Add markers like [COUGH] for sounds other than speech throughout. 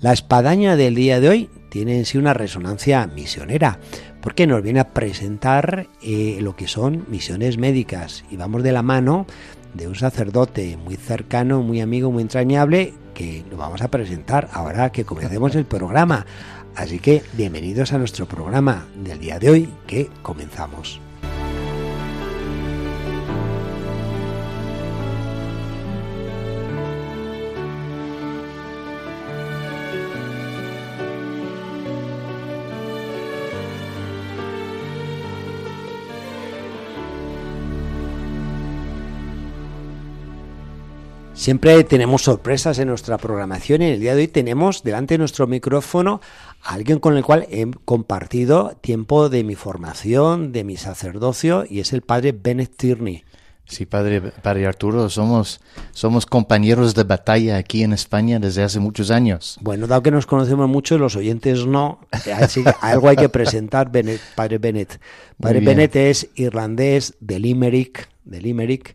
La espadaña del día de hoy tiene en sí una resonancia misionera, porque nos viene a presentar eh, lo que son misiones médicas y vamos de la mano de un sacerdote muy cercano, muy amigo, muy entrañable, que lo vamos a presentar ahora que comencemos el programa. Así que bienvenidos a nuestro programa del día de hoy que comenzamos. Siempre tenemos sorpresas en nuestra programación y en el día de hoy tenemos delante de nuestro micrófono a alguien con el cual he compartido tiempo de mi formación, de mi sacerdocio y es el padre Bennett Tierney. Sí, padre, padre Arturo, somos, somos compañeros de batalla aquí en España desde hace muchos años. Bueno, dado que nos conocemos mucho, los oyentes no, así que algo hay que presentar, padre Bennett. Padre Bennett es irlandés de Limerick, de Limerick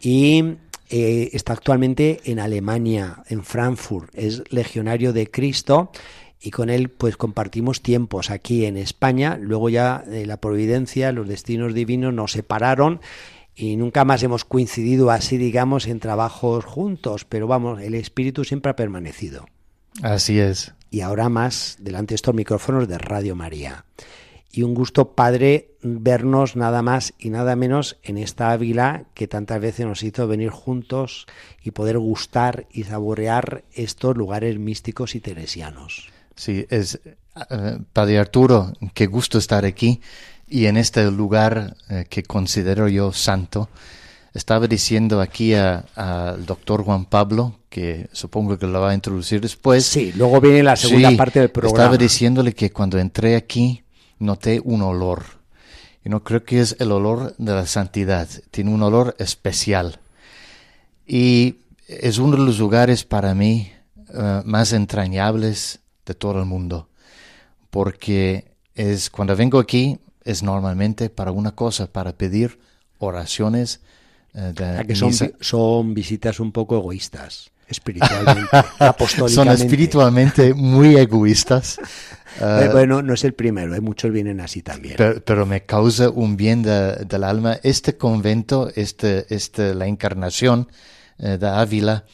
y eh, está actualmente en Alemania, en Frankfurt, es legionario de Cristo y con él pues compartimos tiempos aquí en España, luego ya eh, la providencia, los destinos divinos nos separaron y nunca más hemos coincidido así, digamos, en trabajos juntos, pero vamos, el espíritu siempre ha permanecido. Así es. Y ahora más delante de estos micrófonos de Radio María y un gusto padre vernos nada más y nada menos en esta Ávila que tantas veces nos hizo venir juntos y poder gustar y saborear estos lugares místicos y teresianos. Sí, es eh, Padre Arturo, qué gusto estar aquí y en este lugar eh, que considero yo santo. Estaba diciendo aquí al doctor Juan Pablo, que supongo que lo va a introducir después. Sí, luego viene la segunda parte del programa. Estaba diciéndole que cuando entré aquí, noté un olor. Y no creo que es el olor de la santidad, tiene un olor especial. Y es uno de los lugares para mí eh, más entrañables de todo el mundo, porque es cuando vengo aquí es normalmente para una cosa, para pedir oraciones. Eh, de que son, son visitas un poco egoístas espiritualmente, apostólicamente. [LAUGHS] Son espiritualmente muy egoístas. Eh, bueno, no es el primero, ¿eh? muchos vienen así también. Pero, me causa un bien del alma. Este convento, este, este, la encarnación eh, de Ávila,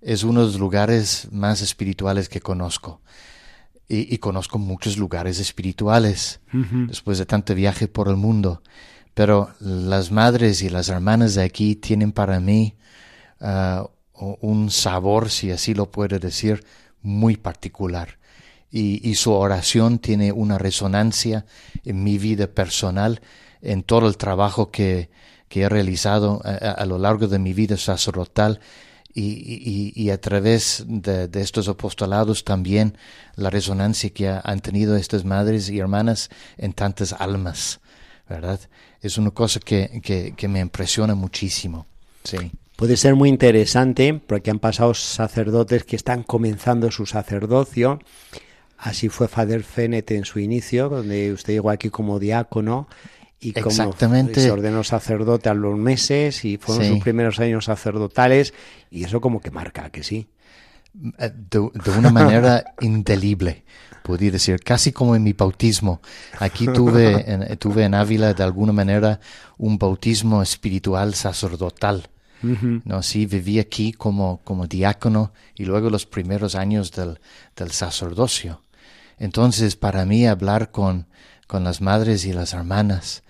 es uno de los lugares más espirituales que conozco. Y, conozco muchos lugares espirituales después de tanto viaje por el mundo. Pero las madres y las hermanas de aquí tienen para mí uh, un sabor, si así lo puedo decir, muy particular. Y, su oración tiene una resonancia en mi vida personal, en todo el trabajo que, he realizado a, lo largo de mi vida sacerdotal y, a través de, estos apostolados también la resonancia que han tenido estas madres y hermanas en tantas almas, ¿verdad? Es una cosa que, que, que me impresiona muchísimo. Sí. Puede ser muy interesante porque han pasado sacerdotes que están comenzando su sacerdocio. Así fue Father Fenet en su inicio, donde usted llegó aquí como diácono y como se ordenó sacerdote a los meses y fueron sus primeros años sacerdotales y eso como que marca, que sí. Eh, de, una manera [LAUGHS] indelible, podría decir, casi como en mi bautismo. Aquí tuve tuve en Ávila de alguna manera un bautismo espiritual sacerdotal no, sí, viví aquí como, como diácono y luego los primeros años del, del sacerdocio. Entonces, para mí, hablar con, con las madres y las hermanas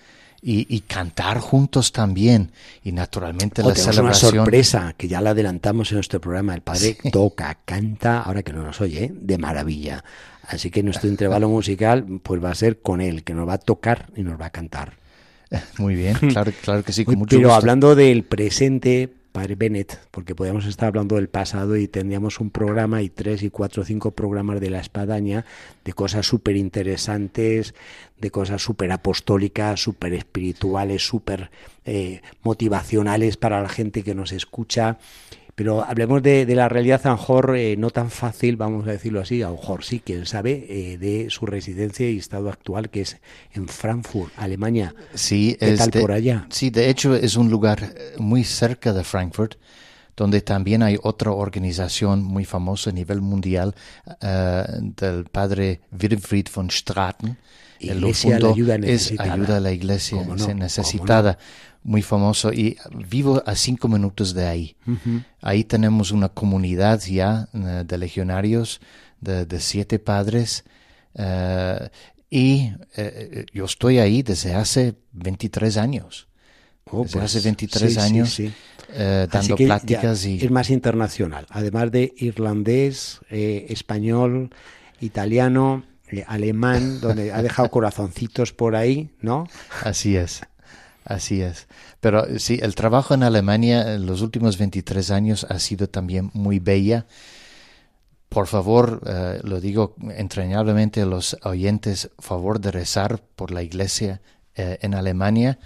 y, y cantar juntos también, y naturalmente oh, la celebración. una sorpresa que ya la adelantamos en nuestro programa. El padre toca, canta, ahora que no nos oye, ¿eh? de maravilla. Así que nuestro intervalo musical pues va a ser con él, que nos va a tocar y nos va a cantar. [LAUGHS] Muy bien, claro, claro que sí, con mucho Pero hablando del presente, Padre Bennett, porque podríamos estar hablando del pasado y tendríamos un programa y tres y cuatro o cinco programas de la espadaña de cosas súper interesantes, de cosas súper apostólicas, súper espirituales, súper eh, motivacionales para la gente que nos escucha. Pero hablemos de, la realidad a lo mejor eh, no tan fácil, vamos a decirlo así, a lo mejor sí, quién sabe, eh, de su residencia y estado actual, que es en Frankfurt, Alemania. Sí, ¿Qué tal por allá? Sí, de hecho es un lugar eh, muy cerca de Frankfurt, donde también hay otra organización muy famosa a nivel mundial del padre Wilfried von Straten. Iglesia, el ayuda es ayuda a la iglesia necesitada muy famoso y vivo a cinco minutos de ahí. Ahí tenemos una comunidad ya eh, de legionarios de, siete padres eh, y eh, yo estoy ahí desde hace 23 años. Oh, desde hace 23 pues, años dando pláticas y... Es más internacional, además de irlandés, español, italiano, alemán, donde ha dejado corazoncitos por ahí, ¿no? [LAUGHS] Así es. Así es. Pero sí, el trabajo en Alemania en los últimos 23 años ha sido también muy bella. Por favor, eh, lo digo entrañablemente a los oyentes, favor de rezar por la iglesia eh, en Alemania.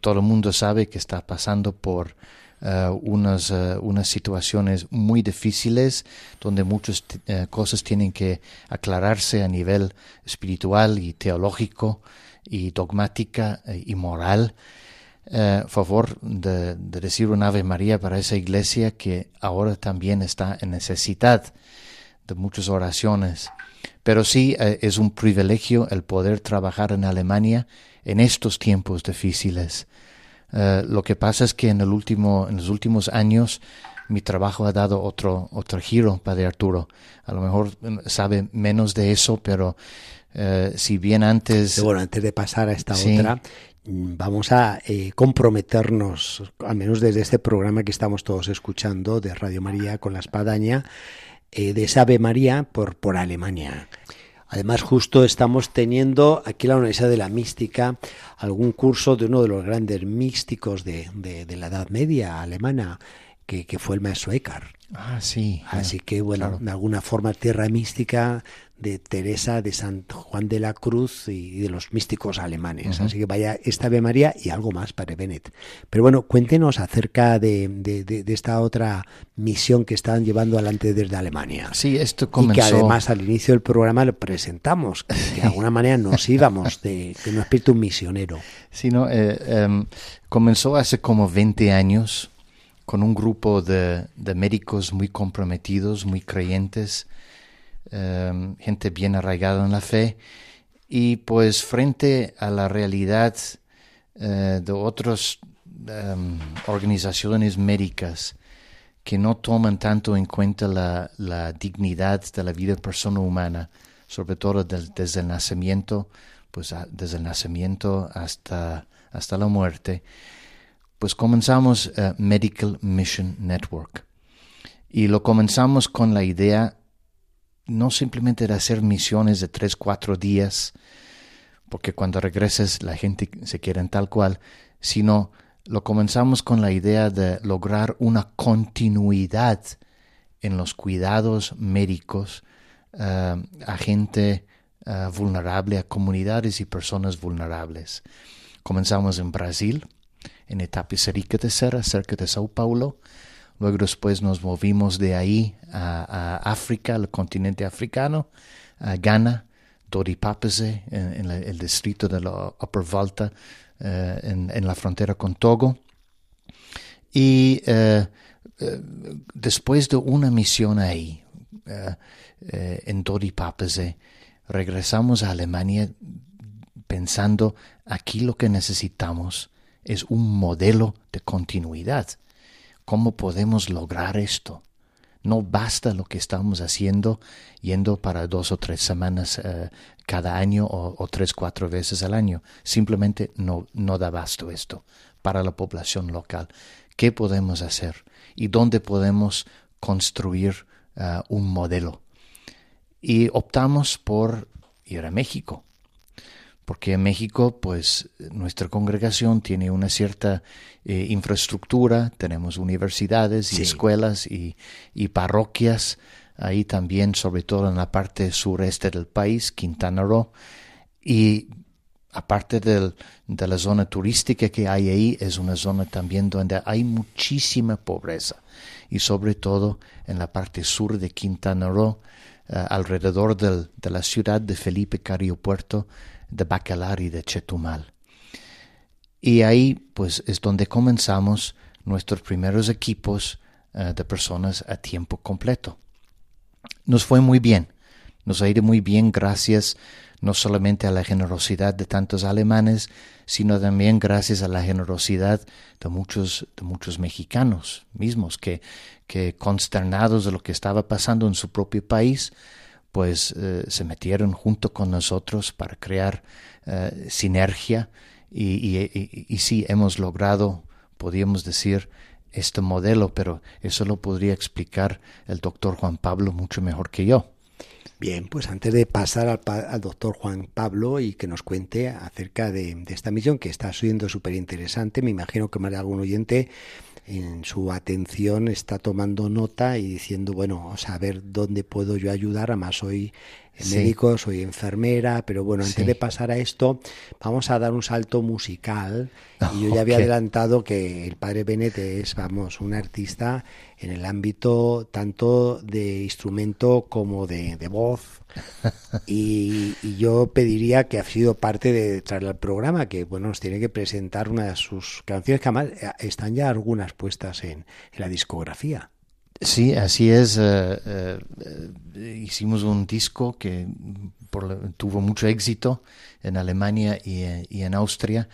Todo el mundo sabe que está pasando por unas, unas situaciones muy difíciles donde muchas cosas tienen que aclararse a nivel espiritual y teológico y dogmática eh, y moral. Eh, favor de, decir un Ave María para esa iglesia que ahora también está en necesidad de muchas oraciones. Pero sí eh, es un privilegio el poder trabajar en Alemania en estos tiempos difíciles. lo que pasa es que en, el último, en los últimos años mi trabajo ha dado otro, otro giro, Padre Arturo. A lo mejor sabe menos de eso, pero eh, si bien antes... Bueno, antes de pasar a esta otra, mm, vamos a eh, comprometernos, al menos desde este programa que estamos todos escuchando de Radio María con la espadaña, eh, de Sabe María por, por Alemania. Además, justo estamos teniendo aquí en la Universidad de la Mística algún curso de uno de los grandes místicos de, de, la Edad Media alemana, que, que, fue el maestro Eckhart. Ah, sí. Así que, bueno, de alguna forma, tierra mística de Teresa de San Juan de la Cruz y de los místicos alemanes. Así que vaya esta Ave María y algo más para Bennett. Pero bueno, cuéntenos acerca de, de, esta otra misión que están llevando adelante desde Alemania. Sí, esto comenzó... Y que además al inicio del programa lo presentamos, que de alguna manera nos [LAUGHS] íbamos de, de un espíritu misionero. Sí, no, eh, em, comenzó hace como 20 años con un grupo de, de médicos muy comprometidos, muy creyentes, Em, gente bien arraigada en la fe, y pues frente a la realidad eh, de otras em, organizaciones médicas que no toman tanto en cuenta la, dignidad de la vida persona humana, sobre todo desde el nacimiento, pues desde el nacimiento hasta, hasta la muerte, pues comenzamos eh, Medical Mission Network. Y lo comenzamos con la idea no simplemente de hacer misiones de tres, cuatro días, porque cuando regreses la gente se quiere en tal cual, sino lo comenzamos con la idea de lograr una continuidad en los cuidados médicos eh, a gente eh, vulnerable, a comunidades y personas vulnerables. Comenzamos en Brasil, en Etapicerica de Serra, cerca de Sao Paulo, Luego después nos movimos de ahí a, África, al continente africano, a Ghana, Doripapese, en, el distrito de la Upper Volta, eh, en, la frontera con Togo. Y eh, eh, después de una misión ahí, en Doripapese, regresamos a Alemania pensando aquí lo que necesitamos es un modelo de continuidad ¿Cómo podemos lograr esto? No basta lo que estamos haciendo yendo para dos o tres semanas eh, cada año o, tres, cuatro veces al año. Simplemente no, no da basto esto para la población local. ¿Qué podemos hacer? ¿Y dónde podemos construir eh, un modelo? Y optamos por ir a México porque en México, pues nuestra congregación tiene una cierta eh, infraestructura, tenemos universidades y escuelas y, parroquias, ahí también, sobre todo en la parte sureste del país, Quintana Roo, y aparte del, de la zona turística que hay ahí, es una zona también donde hay muchísima pobreza, y sobre todo en la parte sur de Quintana Roo, eh, alrededor de la ciudad de Felipe Cario Puerto, de Bacalar y de Chetumal. Y ahí pues es donde comenzamos nuestros primeros equipos eh, de personas a tiempo completo. Nos fue muy bien, nos ha ido muy bien gracias no solamente a la generosidad de tantos alemanes, sino también gracias a la generosidad de muchos, de muchos mexicanos mismos que, que consternados de lo que estaba pasando en su propio país, pues eh, se metieron junto con nosotros para crear eh, sinergia y, y, sí hemos logrado, podríamos decir, este modelo, pero eso lo podría explicar el doctor Juan Pablo mucho mejor que yo. Bien, pues antes de pasar al, doctor Juan Pablo y que nos cuente acerca de, de esta misión que está siendo súper interesante, me imagino que más de algún oyente en su atención está tomando nota y diciendo, bueno, a ver dónde puedo yo ayudar, además soy médico, soy enfermera, pero bueno, antes de pasar a esto, vamos a dar un salto musical. [LAUGHS] Y yo ya había adelantado que el padre Bennett es, vamos, un artista en el ámbito tanto de instrumento como de, voz. [LAUGHS] Y, yo pediría que ha sido parte de traer al programa, que bueno, nos tiene que presentar una de sus canciones que además eh, están ya algunas puestas en la discografía. Sí, así es. Eh, eh, hicimos un disco que tuvo mucho éxito en Alemania y, y en Austria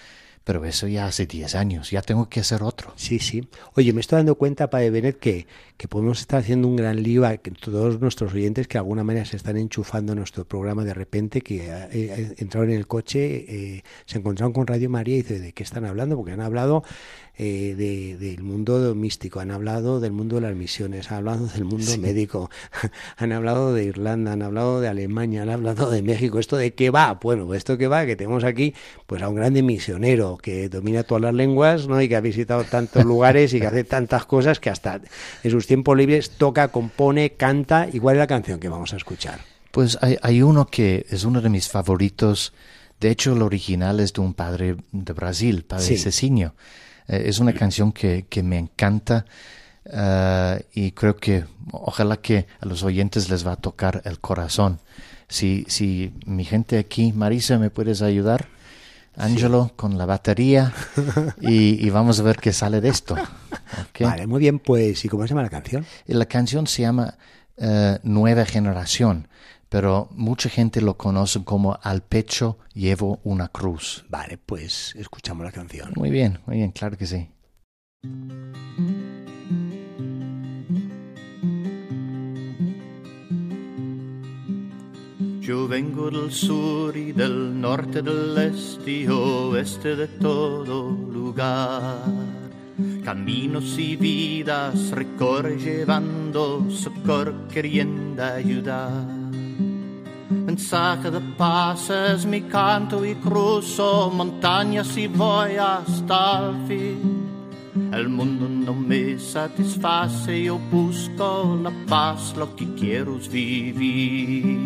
pero eso ya hace 10 años, ya tengo que hacer otro. Sí, sí. Oye, me estoy dando cuenta, Padre Benet, que, que podemos estar haciendo un gran lío a todos nuestros oyentes que de alguna manera se están enchufando a nuestro programa de repente, que eh, eh, entraron en el coche, eh, se encontraron con Radio María y dice, ¿de qué están hablando? Porque han hablado de, del mundo místico, han hablado del mundo de las misiones, han hablado del mundo médico, [LAUGHS] han hablado de Irlanda, han hablado de Alemania, han hablado de México. ¿Esto de qué va? Bueno, esto que va, que tenemos aquí pues a un grande misionero que domina todas las lenguas, ¿no? Y que ha visitado tantos [LAUGHS] lugares y que hace tantas cosas que hasta en sus tiempos libres toca, compone, canta. ¿Igual es la canción que vamos a escuchar? Pues hay, uno que es uno de mis favoritos. De hecho, el original es de un padre de Brasil, padre Cecinio. Eh, es una canción que, que me encanta eh, y creo que ojalá que a los oyentes les va a tocar el corazón. Si, si mi gente aquí, Marisa, ¿me puedes ayudar? Angelo con la batería y, vamos a ver qué sale de esto. Vale, muy bien, pues ¿y cómo se llama la canción? La canción se llama eh, Nueva Generación, pero mucha gente lo conoce como Al pecho llevo una cruz. Vale, pues escuchamos la canción. Muy bien, muy bien, claro que sí. Yo vengo del sur y del norte, del este y oeste de todo lugar. Caminos y vidas recorre llevando socorro queriendo ayudar. Mensaje de paz mi canto y cruzo montañas y voy hasta el fin. El mundo no me satisface, yo busco la paz, lo que quiero es vivir.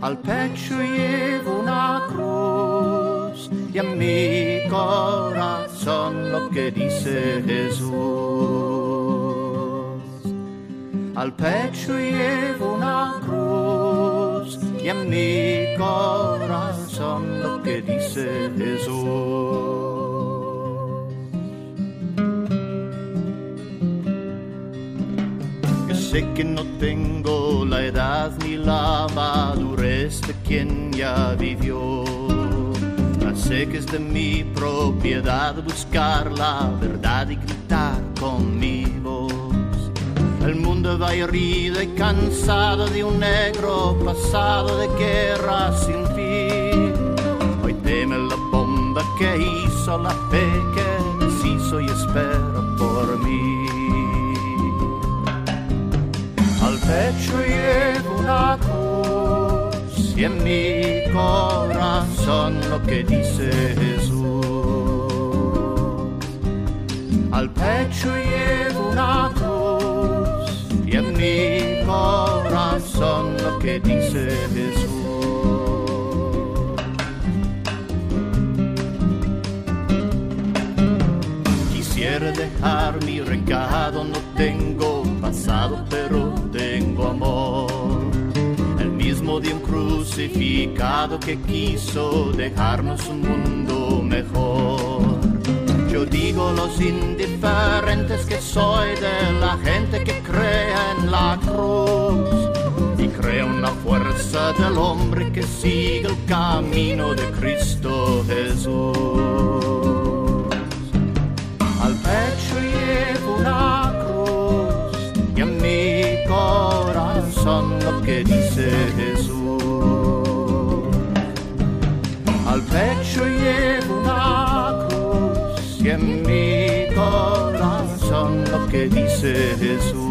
Al pecho llevo una cruz y en mi corazón lo que dice Jesús. Al pecho llevo una cruz y en mi corazón lo que dice Jesús. sé que no tengo la edad ni la madurez de quien ya vivió. sé que es de mi propiedad buscar la verdad y gritar con mi voz. El mundo va herido y cansado de un negro pasado de guerra sin fin. Hoy teme la bomba que hizo la fe que deshizo y espera por mí. pecho llevo una cruz y en mi corazón lo que dice Jesús. Al pecho llevo una que dice Jesús. Quisiera dejar mi recado, no tengo pasado, pero tengo amor. El mismo de un crucificado que quiso dejarnos un mundo mejor. Yo digo los indiferentes que soy de la gente que cree en la cruz crea una fuerza del hombre que sigue el camino de Cristo Jesús. Al pecho llevo una cruz y en mi corazón lo que dice Jesús. Al pecho llevo una cruz y en mi corazón lo que dice Jesús.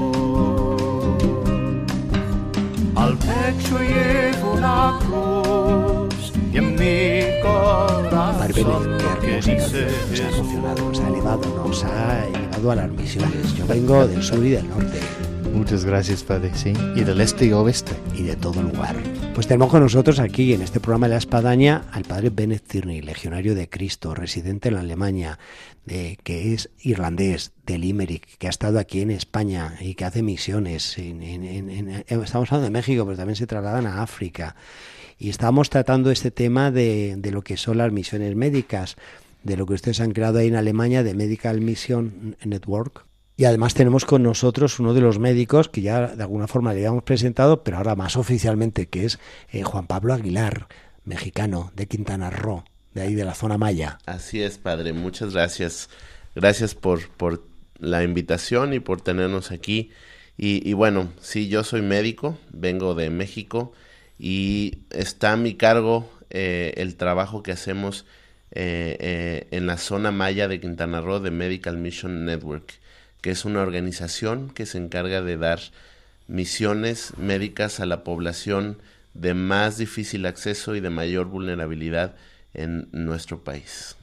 Pecho llevo una cruz y en mi corazón lo qué hermosa nos ha emocionado, nos ha elevado, nos ha elevado a las misiones. Yo vengo del sur y del norte Muchas gracias, Padre, sí. Y del este y oeste. y de todo lugar. Pues tenemos con nosotros aquí en este programa de la Espadaña al padre Bennett Tierney, legionario de Cristo, residente en Alemania, de, que es irlandés, de Limerick, que ha estado aquí en España y que hace misiones. En- estamos hablando de México, pero también se trasladan a África. Y estábamos tratando este tema de, de lo que son las misiones médicas, de lo que ustedes han creado ahí en Alemania, de Medical Mission Network. Y además tenemos con nosotros uno de los médicos que ya de alguna forma le habíamos presentado, pero ahora más oficialmente, que es eh, Juan Pablo Aguilar, mexicano de Quintana Roo, de ahí de la zona maya. Así es, padre. Muchas gracias. Gracias por, por la invitación y por tenernos aquí. Y, bueno, sí, yo soy médico, vengo de México y está a mi cargo eh, el trabajo que hacemos eh, en la zona maya de Quintana Roo de Medical Mission Network, que es una organización que se encarga de dar misiones médicas a la población de más difícil acceso y de mayor vulnerabilidad en nuestro país.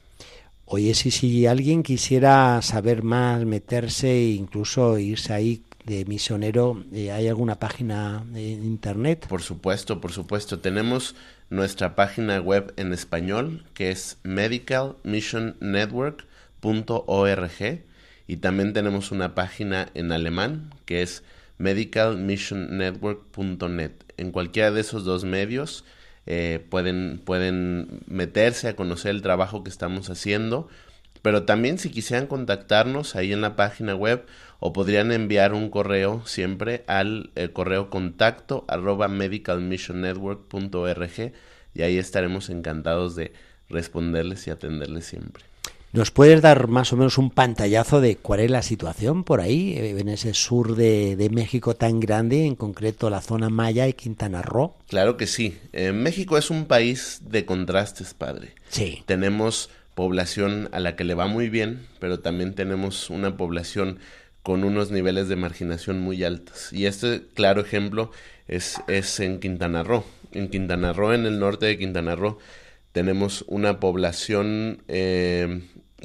Oye, si, si alguien quisiera saber más, meterse e incluso irse ahí de misionero, eh, ¿hay alguna página en internet? Por supuesto, por supuesto. Tenemos nuestra página web en español que es medicalmissionnetwork.org y también tenemos una página en alemán que es medicalmissionnetwork.net. En cualquiera de esos dos medios eh, pueden, pueden meterse a conocer el trabajo que estamos haciendo, pero también si quisieran contactarnos ahí en la página web o podrían enviar un correo siempre al eh, correo contacto arroba medicalmissionnetwork.org y ahí estaremos encantados de responderles y atenderles siempre. ¿Nos puedes dar más o menos un pantallazo de cuál es la situación por ahí, eh, en ese sur de, de México tan grande, en concreto la zona Maya y Quintana Roo? Claro que sí. Eh, México es un país de contrastes, padre. Sí. Tenemos población a la que le va muy bien, pero también tenemos una población con unos niveles de marginación muy altos. Y este claro ejemplo es, es en Quintana Roo. En Quintana Roo, en el norte de Quintana Roo, tenemos una población eh,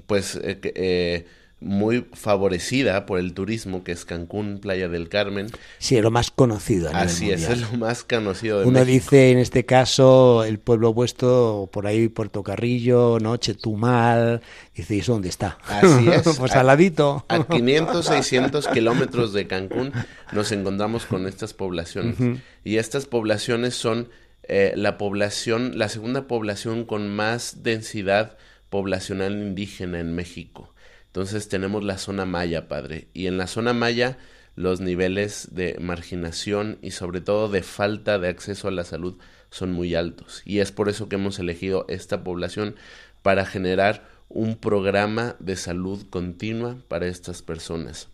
pues eh, eh, muy favorecida por el turismo, que es Cancún, Playa del Carmen. Sí, es lo más conocido. a nivel Así es, es lo más conocido de Uno México. dice en este caso el pueblo vuestro, por ahí Puerto Carrillo, ¿no? Chetumal, dice, ¿y eso dónde está? Así [LAUGHS] es. pues A- al ladito. A [LAUGHS] 500, 600 kilómetros de Cancún nos encontramos con estas poblaciones. Y estas poblaciones son eh, la población, la segunda población con más densidad poblacional indígena en México. Entonces tenemos la zona maya, padre. Y en la zona maya los niveles de marginación y sobre todo de falta de acceso a la salud son muy altos. Y es por eso que hemos elegido esta población para generar un programa de salud continua para estas personas.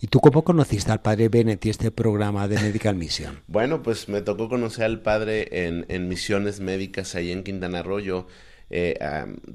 ¿Y tú cómo conociste al padre Bennett y este programa de Medical Mission? [LAUGHS] Bueno, pues me tocó conocer al padre en, en misiones médicas ahí en Quintana Roo. Yo, eh,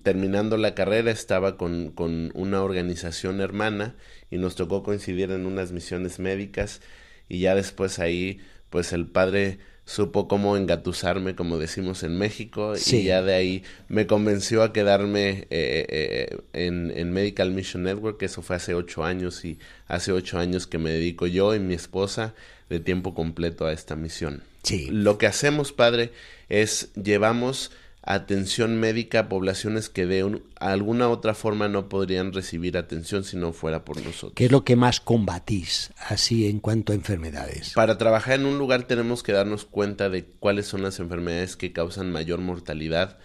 terminando la carrera, estaba con, con una organización hermana y nos tocó coincidir en unas misiones médicas y ya después ahí, pues el padre supo cómo engatusarme, como decimos en México, y ya de ahí me convenció a quedarme eh, eh, en, en, Medical Mission Network, eso fue hace ocho años, y hace ocho años que me dedico yo y mi esposa de tiempo completo a esta misión. Sí. Lo que hacemos, padre, es llevamos atención médica a poblaciones que de alguna otra forma no podrían recibir atención si no fuera por nosotros. ¿Qué es lo que más combatís así en cuanto a enfermedades? Para trabajar en un lugar tenemos que darnos cuenta de cuáles son las enfermedades que causan mayor mortalidad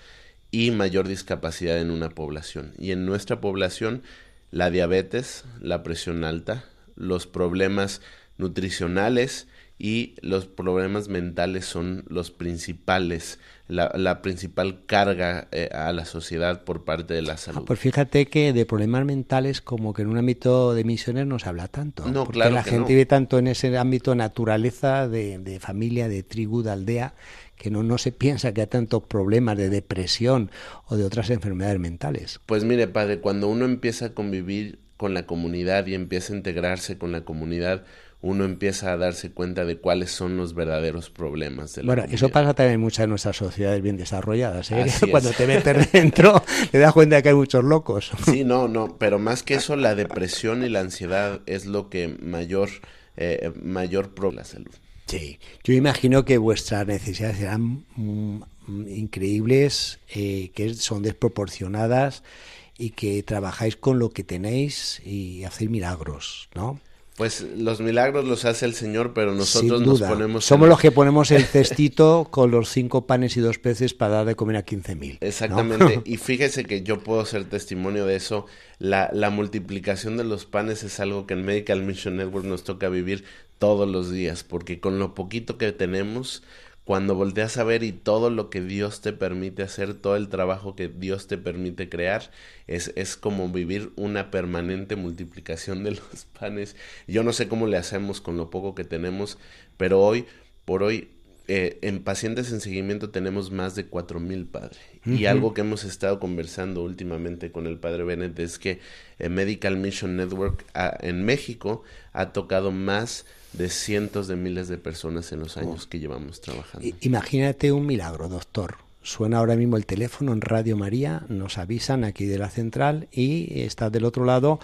y mayor discapacidad en una población. Y en nuestra población, la diabetes, la presión alta, los problemas nutricionales y los problemas mentales son los principales la, principal carga eh, a la sociedad por parte de la salud. pues fíjate que de problemas mentales como que en un ámbito de misiones no se habla tanto. No, porque claro la gente vive tanto en ese ámbito naturaleza, de, familia, de tribu, de aldea, que no, no se piensa que hay tantos problemas de depresión o de otras enfermedades mentales. Pues mire, padre, cuando uno empieza a convivir con la comunidad y empieza a integrarse con la comunidad, uno empieza a darse cuenta de cuáles son los verdaderos problemas de la Bueno, eso pasa también en muchas de nuestras sociedades bien desarrolladas. ¿eh? [LAUGHS] Cuando te metes dentro, te das cuenta de que hay muchos locos. Sí, no, no, pero más que eso, la depresión y la ansiedad es lo que mayor, eh, mayor problema la salud. Sí, yo imagino que vuestras necesidades serán mm, increíbles, eh, que son desproporcionadas y que trabajáis con lo que tenéis y hacéis milagros, ¿no? Pues los milagros los hace el Señor, pero nosotros nos ponemos... Somos los que ponemos el cestito con los cinco panes y dos peces para dar de comer a quince mil. Exactamente. [LAUGHS] y fíjese que yo puedo ser testimonio de eso. La, la multiplicación de los panes es algo que en Medical Mission Network nos toca vivir todos los días, porque con lo poquito que tenemos cuando volteas a ver y todo lo que Dios te permite hacer, todo el trabajo que Dios te permite crear, es, es como vivir una permanente multiplicación de los [LAUGHS] panes. Yo no sé cómo le hacemos con lo poco que tenemos, pero hoy, por hoy, eh, en pacientes en seguimiento tenemos más de cuatro mil padres. Y algo que hemos estado conversando últimamente con el padre Bennett es que eh, Medical Mission Network ah, en México ha tocado más de cientos de miles de personas en los años oh. que llevamos trabajando. Imagínate un milagro, doctor. Suena ahora mismo el teléfono en Radio María, nos avisan aquí de la central y está del otro lado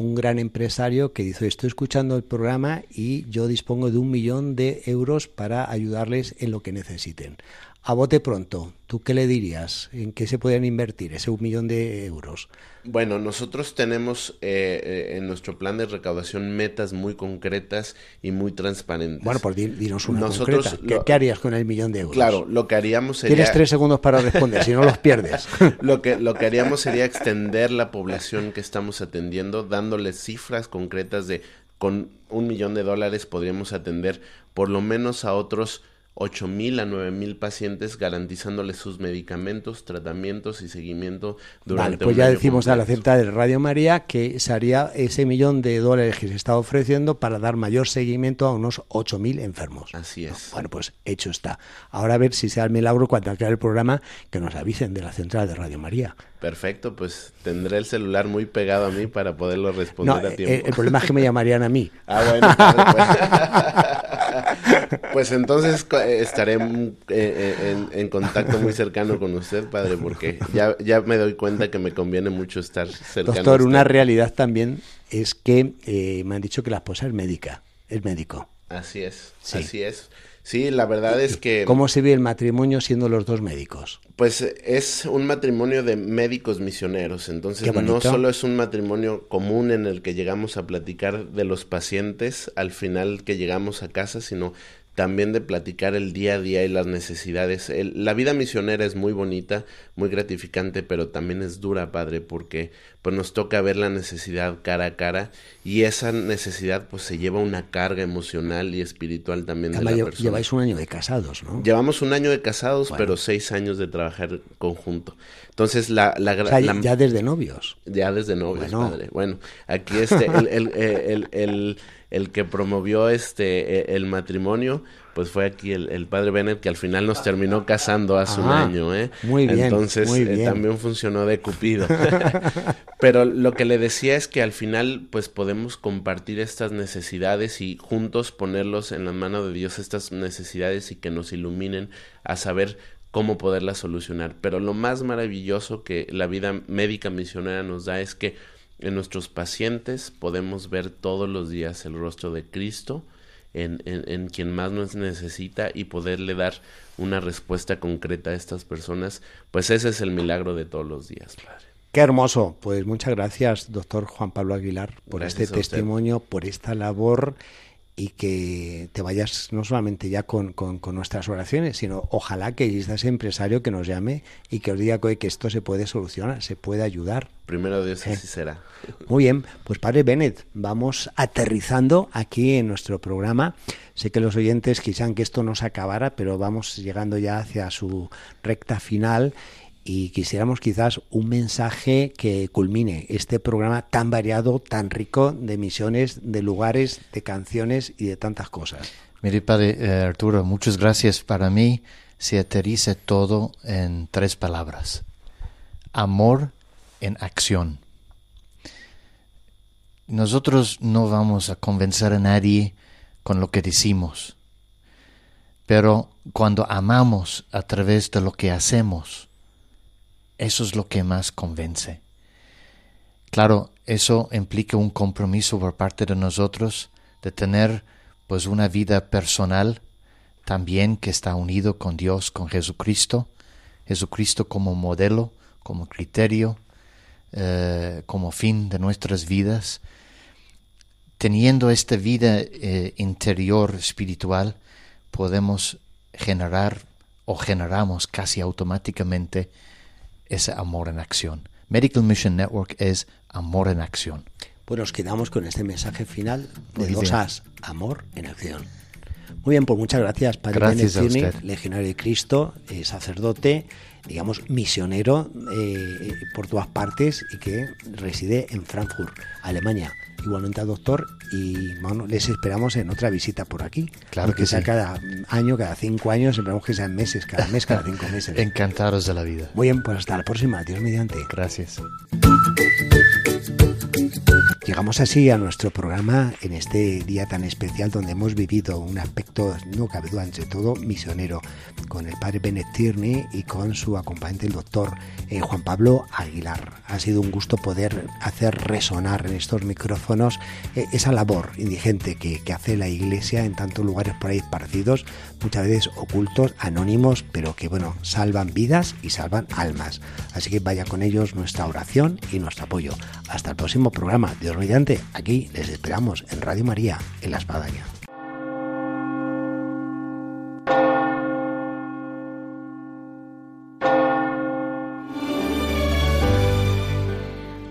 un gran empresario que dice estoy escuchando el programa y yo dispongo de un millón de euros para ayudarles en lo que necesiten. A bote pronto, ¿tú qué le dirías? ¿En qué se pueden invertir ese un millón de euros? Bueno, nosotros tenemos eh, eh, en nuestro plan de recaudación metas muy concretas y muy transparentes. Bueno, pues dinos una nosotros ¿Qué, harías con el millón de euros? Claro, lo que haríamos sería... Tienes tres segundos para responder, si no los pierdes. [LAUGHS] lo, que, lo que haríamos sería extender la población que estamos atendiendo, dándoles cifras concretas de con un millón de dólares podríamos atender por lo menos a otros ocho mil a nueve mil pacientes garantizándoles sus medicamentos, tratamientos y seguimiento durante vale, pues ya decimos a la central de Radio María que se haría ese millón de dólares que se está ofreciendo para dar mayor seguimiento a unos ocho mil enfermos. Así es. Bueno, pues hecho está. Ahora a ver si sea el milagro cuando acabe el programa que nos avisen de la central de Radio María. Perfecto, pues tendré el celular muy pegado a mí para poderlo responder a tiempo. El, el problema es que me llamarían a mí. [LAUGHS] Ah, bueno. Pues. [LAUGHS] [LAUGHS] pues entonces estaré eh, eh, en, contacto muy cercano con usted, padre, porque ya, ya me doy cuenta que me conviene mucho estar cercano. Doctor, una realidad también es que eh, me han dicho que la esposa es médica, es médico. Así es, así es. Sí, la verdad es que... ¿Cómo se ve el matrimonio siendo los dos médicos? Pues es un matrimonio de médicos misioneros, entonces no solo es un matrimonio común en el que llegamos a platicar de los pacientes al final que llegamos a casa, sino también de platicar el día a día y las necesidades. la vida misionera es muy bonita, muy gratificante, pero también es dura, padre, porque pues nos toca ver la necesidad cara a cara y esa necesidad pues se lleva una carga emocional y espiritual también de la persona. Lleváis un año de casados, ¿no? Llevamos un año de casados, pero seis años de trabajar conjunto. Entonces la... la, ya desde novios. Ya desde novios, padre. Bueno, aquí este, el, el, el el que promovió este e, el matrimonio pues fue aquí el, padre Bennett que al final nos terminó casando hace un año, ¿eh? Muy bien. Entonces eh, también funcionó de cupido. [LAUGHS] Pero lo que le decía es que al final pues podemos compartir estas necesidades y juntos ponerlos en la mano de Dios estas necesidades y que nos iluminen a saber cómo poderlas solucionar. Pero lo más maravilloso que la vida médica misionera nos da es que en nuestros pacientes podemos ver todos los días el rostro de Cristo en, en, quien más nos necesita y poderle dar una respuesta concreta a estas personas, pues ese es el milagro de todos los días, Padre. Qué hermoso. Pues muchas gracias, doctor Juan Pablo Aguilar, por este testimonio, por esta labor y que te vayas no solamente ya con, con, nuestras oraciones, sino ojalá que ese empresario que nos llame y que os diga que esto se puede solucionar, se puede ayudar. Primero Dios así será. Muy bien, pues padre Bennett, vamos aterrizando aquí en nuestro programa. Sé que los oyentes quisieran que esto no se acabara, pero vamos llegando ya hacia su recta final y quisiéramos quizás un mensaje que culmine este programa tan variado, tan rico de misiones, de lugares, de canciones y de tantas cosas. Mire, Padre eh, Arturo, muchas gracias. Para mí se aterriza todo en tres palabras. Amor en acción. Nosotros no vamos a convencer a nadie con lo que decimos, pero cuando amamos a través de lo que hacemos, eso es lo que más convence. Claro, eso implica un compromiso por parte de nosotros de tener pues una vida personal también que está unido con Dios, con Jesucristo, Jesucristo como modelo, como criterio, eh, como fin de nuestras vidas. Teniendo esta vida eh, interior espiritual, podemos generar o generamos casi automáticamente ese amor en acción. Medical Mission Network es amor en acción. Pues nos quedamos con este mensaje final de dos As, amor en acción. Muy bien, pues muchas gracias, Padre gracias legionario de Cristo, eh, sacerdote, digamos, misionero eh, por todas partes y que reside en Frankfurt, Alemania igualmente al doctor y bueno, les esperamos en otra visita por aquí. Claro que sea cada año, cada cinco años, esperamos que sean meses, cada mes, cada cinco [LAUGHS] meses. Encantados de la vida. Muy bien, pues hasta la próxima. Dios mediante. Gracias. Llegamos así a nuestro programa en este día tan especial donde hemos vivido un aspecto, no cabe duda, entre todo misionero, con el padre Bennett Tierney y con su acompañante, el doctor eh, Juan Pablo Aguilar. Ha sido un gusto poder hacer resonar en estos micrófonos eh, esa labor indigente que, hace la Iglesia en tantos lugares por ahí esparcidos, muchas veces ocultos, anónimos, pero que, bueno, salvan vidas y salvan almas. Así que vaya con ellos nuestra oración y nuestro apoyo. Hasta el próximo programa. Dios mediante, aquí les esperamos en Radio María, en La Espadaña.